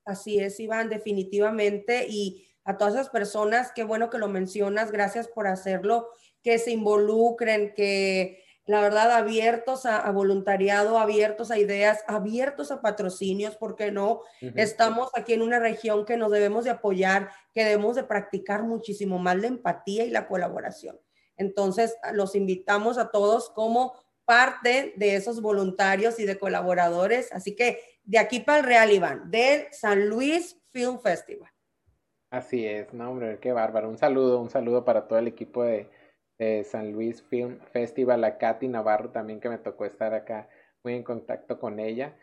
Así es, Iván, definitivamente. Y a todas esas personas, qué bueno que lo mencionas, gracias por hacerlo, que se involucren, que la verdad abiertos a, voluntariado, abiertos a ideas, abiertos a patrocinios, porque no, estamos aquí en una región que nos debemos de apoyar, que debemos de practicar muchísimo más la empatía y la colaboración. Entonces, los invitamos a todos como parte de esos voluntarios y de colaboradores. Así que de aquí para el Real Iván, del San Luis Film Festival. Así es, no, hombre, qué bárbaro. Un saludo, un saludo para todo el equipo de, San Luis Film Festival, a Katy Navarro también que me tocó estar acá muy en contacto con ella.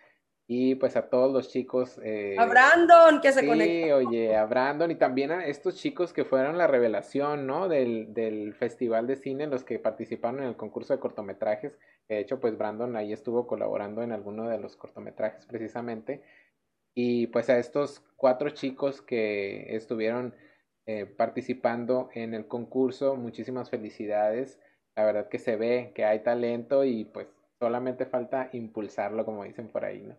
Y pues a todos los chicos. Eh, a Brandon, que se sí, oye, a Brandon y también a estos chicos que fueron la revelación, ¿no? Del, del Festival de Cine, los que participaron en el concurso de cortometrajes. De hecho, pues Brandon ahí estuvo colaborando en alguno de los cortometrajes precisamente. Y pues a estos cuatro chicos que estuvieron eh, participando en el concurso, muchísimas felicidades. La verdad que se ve que hay talento y pues solamente falta impulsarlo, como dicen por ahí, ¿no?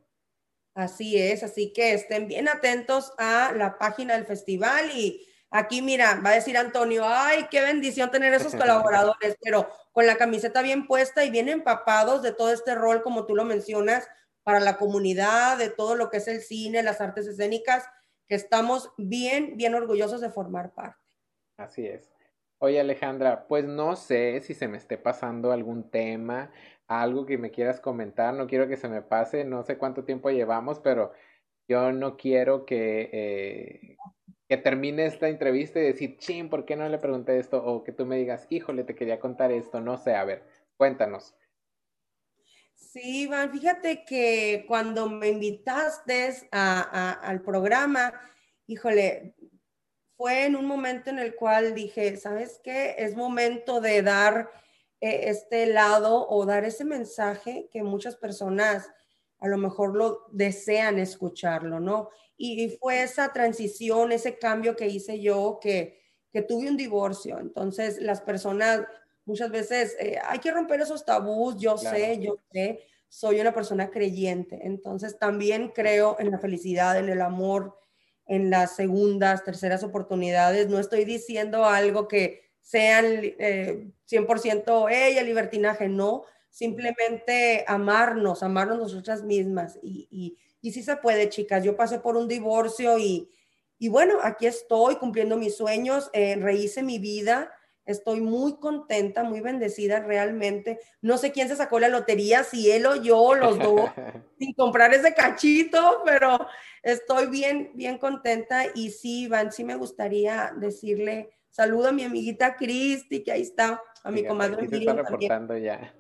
Así es, así que estén bien atentos a la página del festival y aquí mira, va a decir Antonio, ay, qué bendición tener esos colaboradores, pero con la camiseta bien puesta y bien empapados de todo este rol, como tú lo mencionas, para la comunidad, de todo lo que es el cine, las artes escénicas, que estamos bien, bien orgullosos de formar parte. Así es. Oye Alejandra, pues no sé si se me esté pasando algún tema, algo que me quieras comentar, no quiero que se me pase, no sé cuánto tiempo llevamos, pero yo no quiero que, eh, que termine esta entrevista y decir, ching, ¿por qué no le pregunté esto? O que tú me digas, híjole, te quería contar esto, no sé, a ver, cuéntanos. Sí, Iván, fíjate que cuando me invitaste al programa, híjole, fue en un momento en el cual dije, ¿sabes qué? Es momento de dar eh, este lado o dar ese mensaje que muchas personas a lo mejor lo desean escucharlo, ¿no? Y, fue esa transición, ese cambio que hice yo, que, que tuve un divorcio. Entonces, las personas muchas veces eh, hay que romper esos tabús, yo sé, yo sé, soy una persona creyente, entonces también creo en la felicidad, en el amor, en las segundas, terceras oportunidades, no estoy diciendo algo que sean eh, 100% ella, libertinaje, no, simplemente amarnos, amarnos nosotras mismas. Y, y, y sí se puede, chicas, yo pasé por un divorcio y, y bueno, aquí estoy cumpliendo mis sueños, eh, rehice mi vida, Estoy muy contenta, muy bendecida realmente. No sé quién se sacó la lotería, si él o yo, los dos, sin comprar ese cachito, pero estoy bien, bien contenta. Y sí, Iván, sí me gustaría decirle saludo a mi amiguita Cristi, que ahí está, a mi comadre Miriam. reportando ya.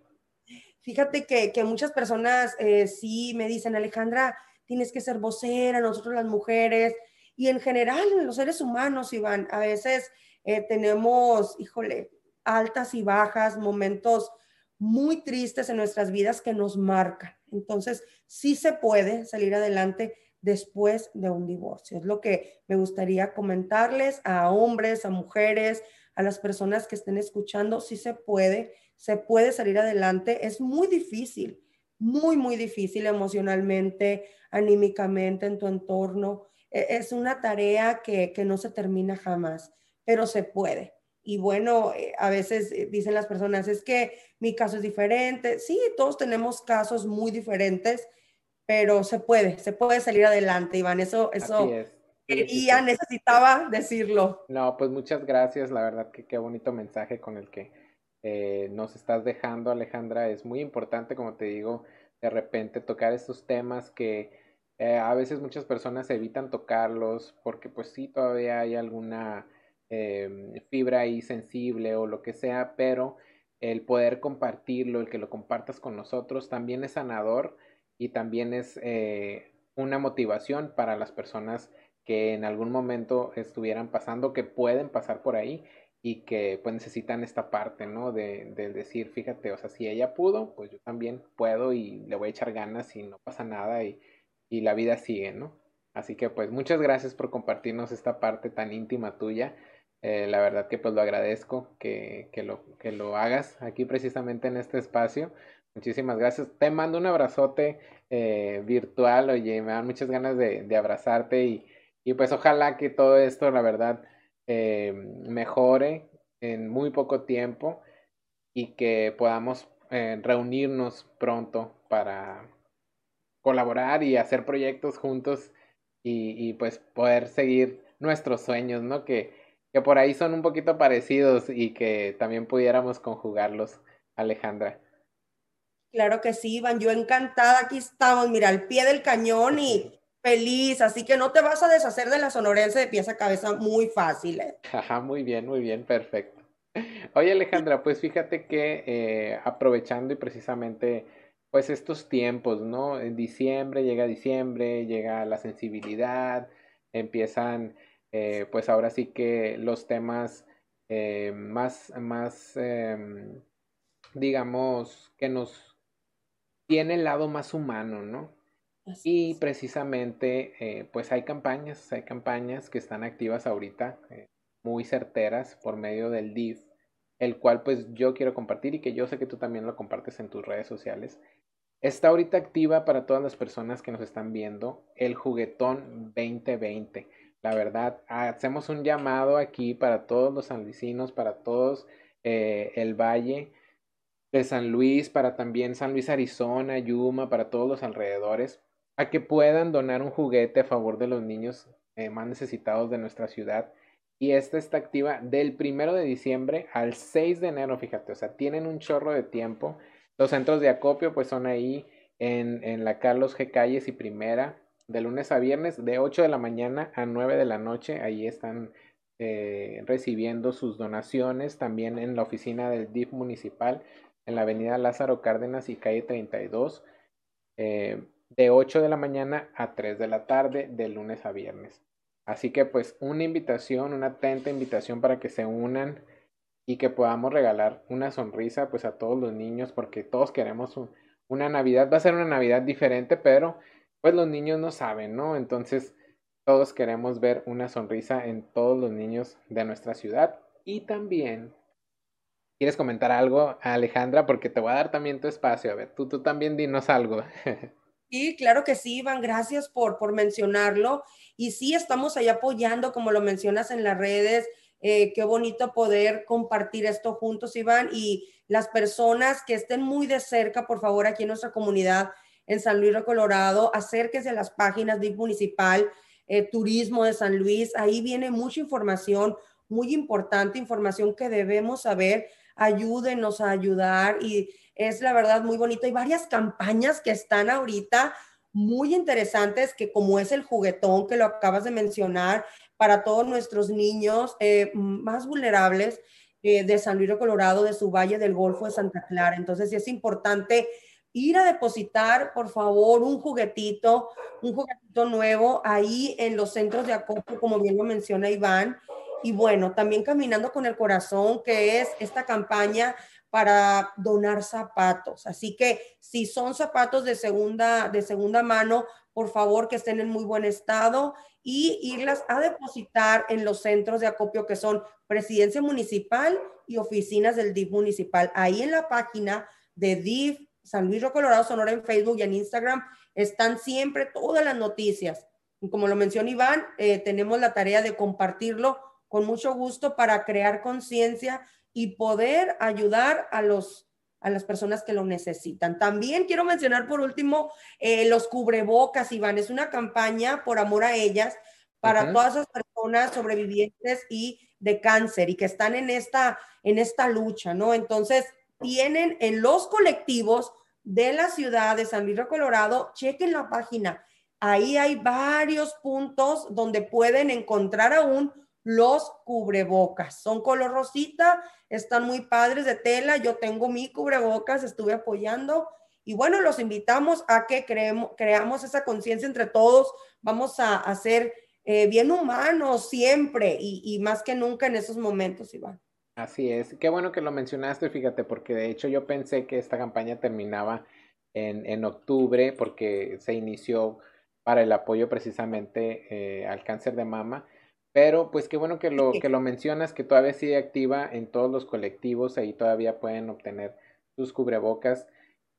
Fíjate que, que muchas personas eh, sí me dicen, Alejandra, tienes que ser vocera, nosotros las mujeres, y en general los seres humanos, Iván, a veces eh, tenemos, híjole, altas y bajas, momentos muy tristes en nuestras vidas que nos marcan. Entonces, sí se puede salir adelante después de un divorcio. Es lo que me gustaría comentarles a hombres, a mujeres, a las personas que estén escuchando. Sí se puede, se puede salir adelante. Es muy difícil, muy, muy difícil emocionalmente, anímicamente, en tu entorno. E, es una tarea que, que no se termina jamás pero se puede. Y bueno, eh, a veces eh, dicen las personas, es que mi caso es diferente. Sí, todos tenemos casos muy diferentes, pero se puede, se puede salir adelante, Iván. Eso, eso quería, necesitaba decirlo. No, pues muchas gracias, la verdad que qué bonito mensaje con el que eh, nos estás dejando, Alejandra. Es muy importante, como te digo, de repente tocar estos temas que eh, a veces muchas personas evitan tocarlos porque pues sí, todavía hay alguna em, fibra ahí sensible o lo que sea, pero el poder compartirlo, el que lo compartas con nosotros, también es sanador y también es eh, una motivación para las personas que en algún momento estuvieran pasando, que pueden pasar por ahí y que pues necesitan esta parte, ¿no? De, de, decir, fíjate, o sea, si ella pudo, pues yo también puedo y le voy a echar ganas y no pasa nada y, y la vida sigue, ¿no? Así que pues muchas gracias por compartirnos esta parte tan íntima tuya. Eh, la verdad que pues lo agradezco que, que, lo, que lo hagas aquí precisamente en este espacio. Muchísimas gracias. Te mando un abrazote eh, virtual. Oye, me dan muchas ganas de, de abrazarte y, y, pues ojalá que todo esto, la verdad, eh, mejore en muy poco tiempo y que podamos reunirnos pronto para colaborar y hacer proyectos juntos y, y pues poder seguir nuestros sueños, ¿no? Que, que por ahí son un poquito parecidos y que también pudiéramos conjugarlos, Alejandra. Claro que sí, Iván, yo encantada, aquí estamos, mira, al pie del cañón y feliz, así que no te vas a deshacer de la sonorense de pieza a cabeza muy fácil. ¿eh? Ajá, muy bien, muy bien, perfecto. Oye Alejandra, pues fíjate que eh, aprovechando y precisamente pues estos tiempos, ¿no? En diciembre, llega diciembre, llega la sensibilidad, empiezan eh, pues ahora sí que los temas eh, más, más em, digamos, que nos tiene el lado más humano, ¿no? y precisamente, eh, pues hay campañas, hay campañas que están activas ahorita, muy certeras por medio del DIF, el cual pues yo quiero compartir y que yo sé que tú también lo compartes en tus redes sociales. Está ahorita activa para todas las personas que nos están viendo el juguetón 2020. La verdad, hacemos un llamado aquí para todos los sanluisinos, para todos eh, el valle de San Luis, para también San Luis, Arizona, Yuma, para todos los alrededores, a que puedan donar un juguete a favor de los niños eh, más necesitados de nuestra ciudad. Y esta está activa del primero de diciembre al 6 de enero, fíjate, o sea, tienen un chorro de tiempo. Los centros de acopio pues son ahí en, en la Carlos G. Calles y Primera, de lunes a viernes, de 8 de la mañana a 9 de la noche. Ahí están eh, recibiendo sus donaciones. También en la oficina del DIF municipal, en la avenida Lázaro Cárdenas y calle 32, eh, de 8 de la mañana a 3 de la tarde, de lunes a viernes. Así que pues una invitación, una atenta invitación para que se unan y que podamos regalar una sonrisa pues a todos los niños porque todos queremos una Navidad. Va a ser una Navidad diferente, pero pues los niños no saben, ¿no? Entonces todos queremos ver una sonrisa en todos los niños de nuestra ciudad. Y también, ¿quieres comentar algo, Alejandra? Porque te voy a dar también tu espacio. A ver, tú, tú también dinos algo. Sí, claro que sí, Iván, gracias por, por mencionarlo. Y sí, estamos ahí apoyando, como lo mencionas en las redes. Eh, qué bonito poder compartir esto juntos, Iván. Y las personas que estén muy de cerca, por favor, aquí en nuestra comunidad, en San Luis Colorado, acérquese a las páginas de Municipal, eh, Turismo de San Luis, ahí viene mucha información, muy importante, información que debemos saber, ayúdenos a ayudar y es la verdad muy bonito. Hay varias campañas que están ahorita muy interesantes, que como es el juguetón que lo acabas de mencionar, para todos nuestros niños eh, más vulnerables eh, de San Luis Colorado, de su Valle del Golfo de Santa Clara. Entonces, sí es importante ir a depositar, por favor, un juguetito, un juguetito nuevo ahí en los centros de acopio, como bien lo menciona Iván. Y bueno, también Caminando con el Corazón, que es esta campaña para donar zapatos. Así que si son zapatos de segunda, de segunda mano, por favor que estén en muy buen estado y irlas a depositar en los centros de acopio que son Presidencia Municipal y oficinas del DIF municipal. Ahí en la página de DIF San Luis Río Colorado Sonora en Facebook y en Instagram están siempre todas las noticias. Y como lo mencionó Iván, eh, tenemos la tarea de compartirlo con mucho gusto para crear conciencia y poder ayudar a los a las personas que lo necesitan. También quiero mencionar por último eh, los cubrebocas, Iván. Es una campaña por amor a ellas para todas esas personas sobrevivientes y de cáncer y que están en esta, en esta lucha, ¿no? Entonces, tienen en los colectivos de la ciudad de San Luis Colorado, chequen la página. Ahí hay varios puntos donde pueden encontrar aún los cubrebocas. Son color rosita, están muy padres de tela. Yo tengo mi cubrebocas, estuve apoyando. Y bueno, los invitamos a que creemos, creamos esa conciencia entre todos. Vamos a hacer eh, bien humanos siempre y, más que nunca en esos momentos, Iván. Así es. Qué bueno que lo mencionaste, fíjate, porque de hecho yo pensé que esta campaña terminaba en, en octubre porque se inició para el apoyo precisamente eh, al cáncer de mama. Pero pues qué bueno que lo, que lo mencionas, que todavía sigue activa en todos los colectivos, ahí todavía pueden obtener sus cubrebocas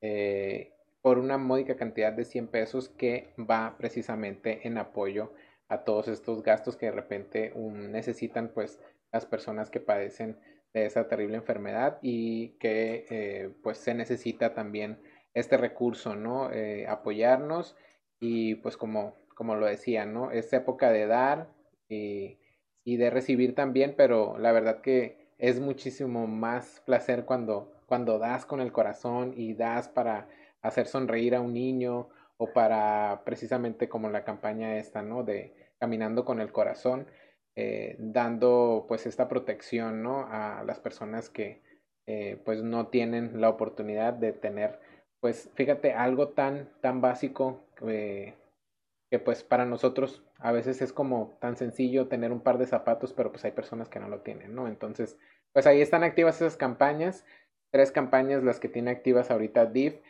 eh, por una módica cantidad de 100 pesos que va precisamente en apoyo a todos estos gastos que de repente necesitan pues las personas que padecen de esa terrible enfermedad y que eh, pues se necesita también este recurso, ¿no? Eh, apoyarnos y pues como, como lo decía, ¿no? Es época de dar y, y, de recibir también, pero la verdad que es muchísimo más placer cuando, cuando das con el corazón y das para hacer sonreír a un niño o para precisamente como la campaña esta, ¿no? De caminando con el corazón, eh, dando pues esta protección, ¿no? A las personas que eh, pues no tienen la oportunidad de tener, pues fíjate, algo tan, tan básico eh, que pues para nosotros a veces es como tan sencillo tener un par de zapatos, pero pues hay personas que no lo tienen, ¿no? Entonces, pues ahí están activas esas campañas, tres campañas las que tiene activas ahorita DIF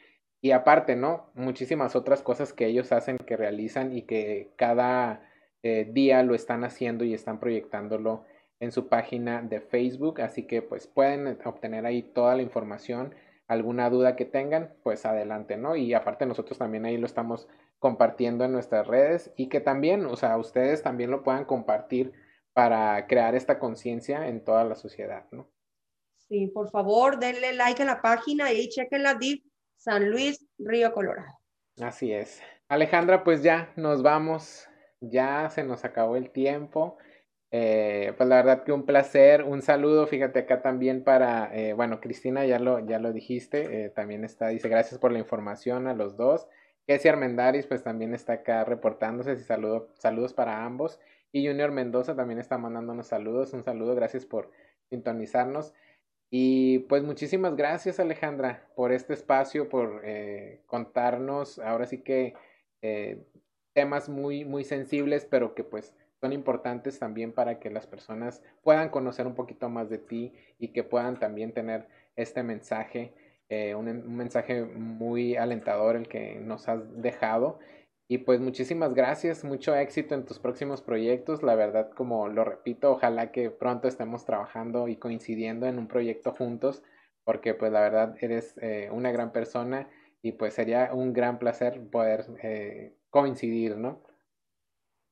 y aparte, ¿no? Muchísimas otras cosas que ellos hacen, que realizan y que cada eh, día lo están haciendo y están proyectándolo en su página de Facebook. Así que pues pueden obtener ahí toda la información. Alguna duda que tengan, pues adelante, ¿no? Y aparte nosotros también ahí lo estamos compartiendo en nuestras redes y que también, o sea, ustedes también lo puedan compartir para crear esta conciencia en toda la sociedad, ¿no? Sí, por favor, denle like a la página y chequen la DIF San Luis, Río Colorado. Así es. Alejandra, pues ya nos vamos, ya se nos acabó el tiempo. Eh, pues la verdad que un placer, un saludo, fíjate acá también para, eh, bueno, Cristina, ya lo, ya lo dijiste, eh, también está, dice gracias por la información a los dos. Kessie Armendaris, pues también está acá reportándose, saludo, saludos para ambos. Y Junior Mendoza también está mandándonos saludos, un saludo, gracias por sintonizarnos. Y pues muchísimas gracias Alejandra por este espacio, por contarnos ahora sí que temas muy, muy sensibles, pero que pues son importantes también para que las personas puedan conocer un poquito más de ti y que puedan también tener este mensaje, eh, un, un mensaje muy alentador el que nos has dejado y pues muchísimas gracias, mucho éxito en tus próximos proyectos. La verdad, como lo repito, ojalá que pronto estemos trabajando y coincidiendo en un proyecto juntos, porque pues la verdad eres eh, una gran persona y pues sería un gran placer poder eh, coincidir, ¿no?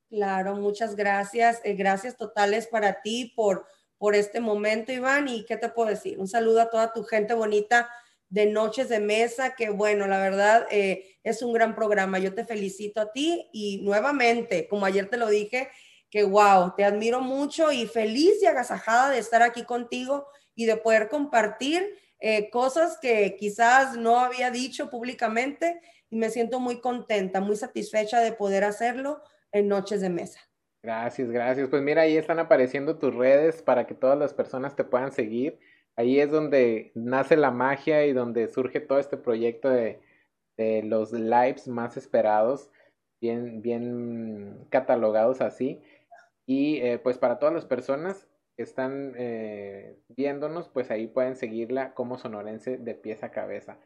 Claro, muchas gracias. Eh, gracias totales para ti por, por este momento, Iván. ¿Y qué te puedo decir? Un saludo a toda tu gente bonita de Noches de Mesa, que bueno, la verdad eh, es un gran programa. Yo te felicito a ti y nuevamente, como ayer te lo dije, que wow, te admiro mucho y feliz y agasajada de estar aquí contigo y de poder compartir eh, cosas que quizás no había dicho públicamente y me siento muy contenta, muy satisfecha de poder hacerlo en Noches de Mesa. Gracias, gracias. Pues mira, ahí están apareciendo tus redes para que todas las personas te puedan seguir ahí es donde nace la magia y donde surge todo este proyecto de, los lives más esperados, bien, bien catalogados así. Y eh, pues para todas las personas que están eh, viéndonos, pues ahí pueden seguirla como sonorense de pies a cabeza.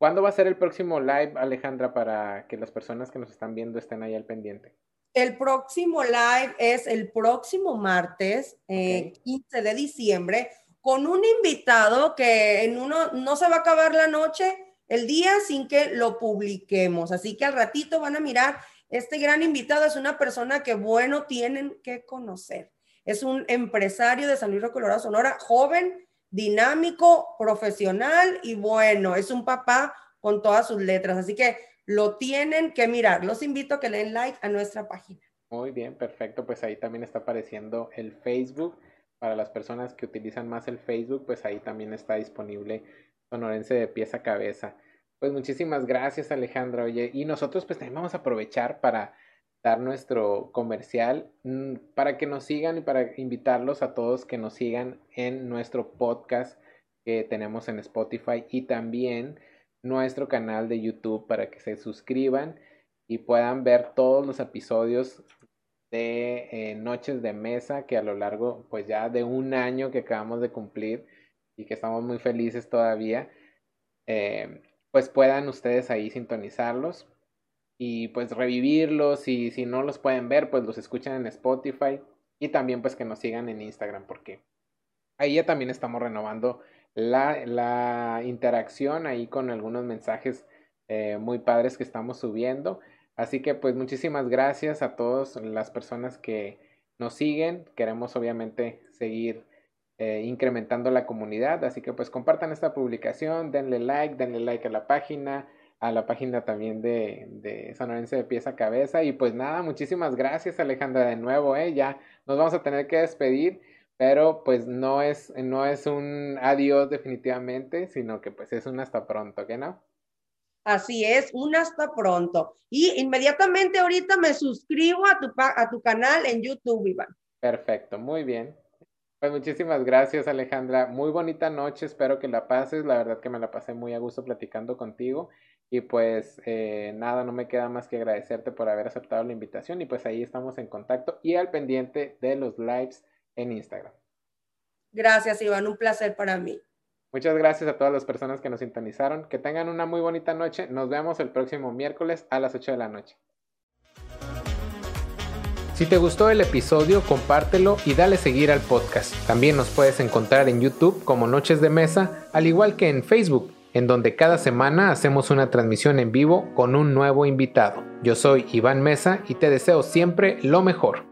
¿Cuándo va a ser el próximo live, Alejandra, para que las personas que nos están viendo estén ahí al pendiente? El próximo live es el próximo martes, 15 eh, de diciembre con un invitado que en uno no se va a acabar la noche, el día sin que lo publiquemos. Así que al ratito van a mirar, este gran invitado es una persona que bueno tienen que conocer. Es un empresario de San Luis Colorado, Sonora, joven, dinámico, profesional y bueno, es un papá con todas sus letras. Así que lo tienen que mirar. Los invito a que den like a nuestra página. Muy bien, perfecto. Pues ahí también está apareciendo el Facebook. Para las personas que utilizan más el Facebook, pues ahí también está disponible Sonorense de pieza a cabeza. Pues muchísimas gracias Alejandra. Oye, y nosotros pues también vamos a aprovechar para dar nuestro comercial mm, para que nos sigan y para invitarlos a todos que nos sigan en nuestro podcast que tenemos en Spotify y también nuestro canal de YouTube para que se suscriban y puedan ver todos los episodios de eh, Noches de Mesa que a lo largo pues ya de un año que acabamos de cumplir y que estamos muy felices todavía, eh, pues puedan ustedes ahí sintonizarlos y pues revivirlos y si no los pueden ver pues los escuchan en Spotify y también pues que nos sigan en Instagram porque ahí ya también estamos renovando la, la interacción ahí con algunos mensajes eh, muy padres que estamos subiendo. Así que pues muchísimas gracias a todas las personas que nos siguen. Queremos obviamente seguir eh, incrementando la comunidad. Así que pues compartan esta publicación, denle like, denle like a la página, a la página también de, de Sonorense de Pieza a Cabeza. Y pues nada, muchísimas gracias Alejandra de nuevo. ¿eh? Ya nos vamos a tener que despedir pero pues no es, no es un adiós definitivamente, sino que pues es un hasta pronto, ¿qué no? Así es, un hasta pronto. Y inmediatamente ahorita me suscribo a tu, a tu canal en YouTube, Iván. Perfecto, muy bien. Pues muchísimas gracias Alejandra, muy bonita noche, espero que la pases, la verdad que me la pasé muy a gusto platicando contigo y pues eh, nada, no me queda más que agradecerte por haber aceptado la invitación y pues ahí estamos en contacto y al pendiente de los lives en Instagram. Gracias, Iván, un placer para mí. Muchas gracias a todas las personas que nos sintonizaron. Que tengan una muy bonita noche. Nos vemos el próximo miércoles a las 8 de la noche. Si te gustó el episodio, compártelo y dale seguir al podcast. También nos puedes encontrar en YouTube como Noches de Mesa, al igual que en Facebook, en donde cada semana hacemos una transmisión en vivo con un nuevo invitado. Yo soy Iván Mesa y te deseo siempre lo mejor.